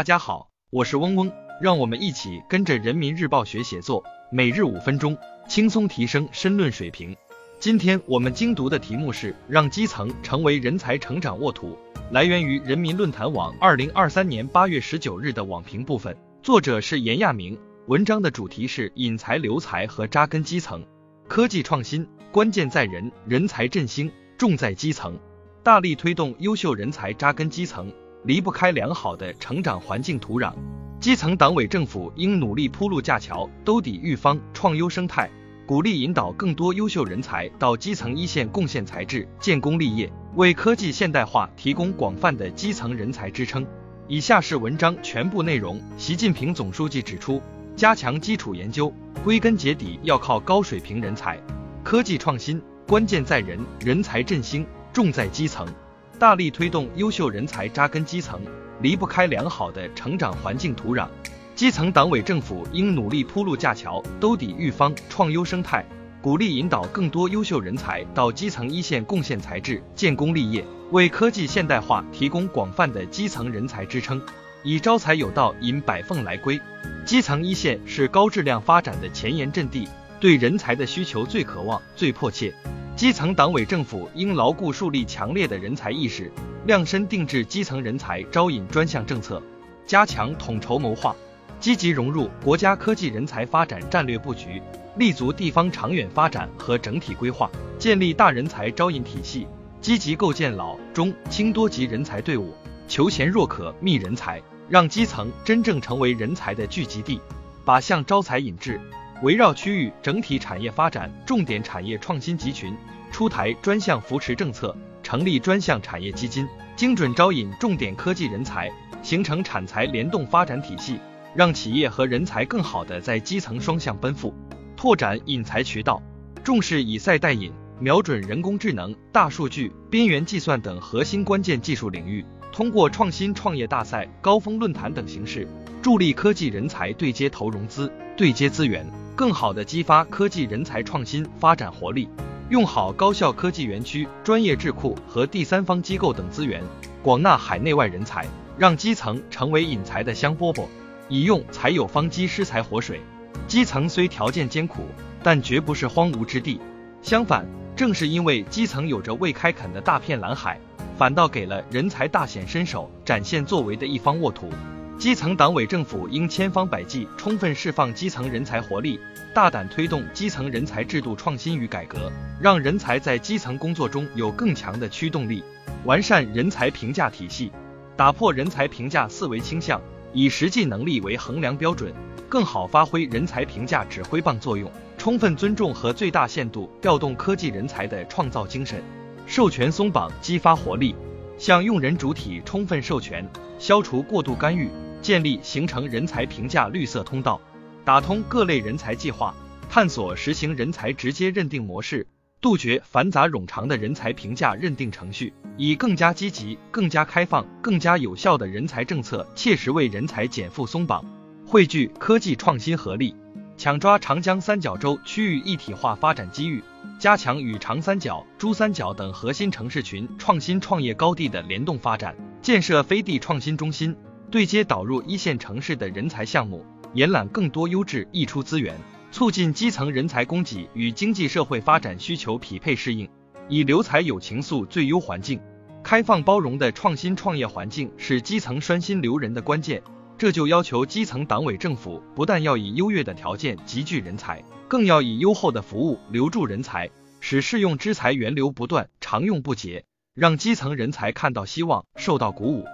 大家好，我是嗡嗡，让我们一起跟着人民日报学写作，每日五分钟，轻松提升申论水平。今天我们精读的题目是让基层成为人才成长沃土，来源于人民论坛网二零二三年八月十九日的网评部分，作者是严亚明。文章的主题是引才留才和扎根基层。科技创新关键在人，人才振兴重在基层。大力推动优秀人才扎根基层，离不开良好的成长环境土壤。基层党委政府应努力铺路架桥，兜底育方，创优生态，鼓励引导更多优秀人才到基层一线贡献才智、建功立业，为科技现代化提供广泛的基层人才支撑。以下是文章全部内容。习近平总书记指出。加强基础研究，归根结底要靠高水平人才。科技创新关键在人，人才振兴重在基层。大力推动优秀人才扎根基层，离不开良好的成长环境土壤。基层党委政府应努力铺路架桥，兜底育方，创优生态，鼓励引导更多优秀人才到基层一线贡献才智、建功立业，为科技现代化提供广泛的基层人才支撑。以招财有道，引百凤来归。基层一线是高质量发展的前沿阵地，对人才的需求最渴望、最迫切。基层党委政府应牢固树立强烈的人才意识，量身定制基层人才招引专项政策，加强统筹谋划，积极融入国家科技人才发展战略布局，立足地方长远发展和整体规划，建立大人才招引体系，积极构建老中青多级人才队伍。求贤若渴觅人才，让基层真正成为人才的聚集地，靶向招才引智，围绕区域整体产业发展重点产业创新集群，出台专项扶持政策，成立专项产业基金，精准招引重点科技人才，形成产才联动发展体系，让企业和人才更好的在基层双向奔赴，拓展引才渠道，重视以赛代引，瞄准人工智能、大数据、边缘计算等核心关键技术领域。通过创新创业大赛、高峰论坛等形式，助力科技人才对接投融资、对接资源，更好地激发科技人才创新发展活力。用好高校科技园区、专业智库和第三方机构等资源，广纳海内外人才，让基层成为引才的香饽饽。以用才有方机施财活水，基层虽条件艰苦，但绝不是荒芜之地。相反，正是因为基层有着未开垦的大片蓝海。反倒给了人才大显身手、展现作为的一方沃土。基层党委政府应千方百计充分释放基层人才活力，大胆推动基层人才制度创新与改革，让人才在基层工作中有更强的驱动力。完善人才评价体系，打破人才评价思维倾向，以实际能力为衡量标准，更好发挥人才评价指挥棒作用，充分尊重和最大限度调动科技人才的创造精神。授权松绑，激发活力，向用人主体充分授权，消除过度干预，建立形成人才评价绿色通道，打通各类人才计划，探索实行人才直接认定模式，杜绝繁杂冗长的人才评价认定程序，以更加积极、更加开放、更加有效的人才政策，切实为人才减负松绑，汇聚科技创新合力，抢抓长江三角洲区域一体化发展机遇。加强与长三角、珠三角等核心城市群创新创业高地的联动发展，建设飞地创新中心，对接导入一线城市的人才项目，延揽更多优质溢出资源，促进基层人才供给与经济社会发展需求匹配适应，以留才有情愫最优环境。开放包容的创新创业环境是基层拴心留人的关键，这就要求基层党委政府不但要以优越的条件集聚人才。更要以优厚的服务留住人才，使适用之才源流不断、常用不竭，让基层人才看到希望、受到鼓舞，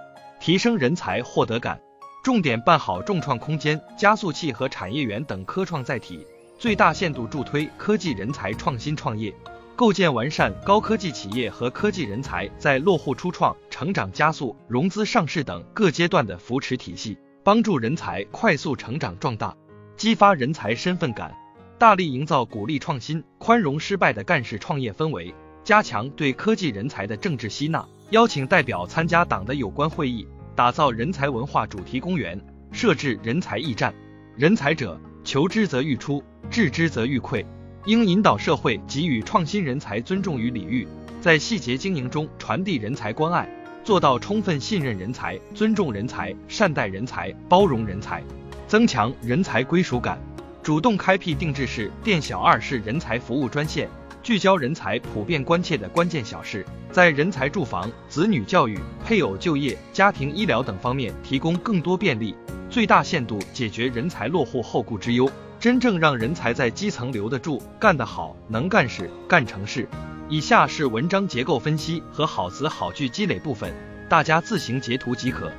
提升人才获得感。重点办好众创空间、加速器和产业园等科创载体，最大限度助推科技人才创新创业，构建完善高科技企业和科技人才在落户初创、成长加速、融资上市等各阶段的扶持体系，帮助人才快速成长壮大，激发人才身份感。大力营造鼓励创新、宽容失败的干事创业氛围，加强对科技人才的政治吸纳，邀请代表参加党的有关会议，打造人才文化主题公园，设置人才驿站。人才者，求之则欲出，致之则欲溃。应引导社会给予创新人才尊重与礼遇，在细节经营中传递人才关爱，做到充分信任人才、尊重人才、善待人才、包容人才，增强人才归属感。主动开辟定制式店小二是人才服务专线，聚焦人才普遍关切的关键小事，在人才住房、子女教育、配偶就业、家庭医疗等方面提供更多便利，最大限度解决人才落户后顾之忧，真正让人才在基层留得住、干得好、能干事、干成事。以下是文章结构分析和好词好句积累部分，大家自行截图即可。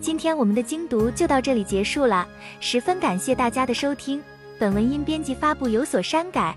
今天我们的精读就到这里结束了，十分感谢大家的收听。本文因编辑发布有所删改，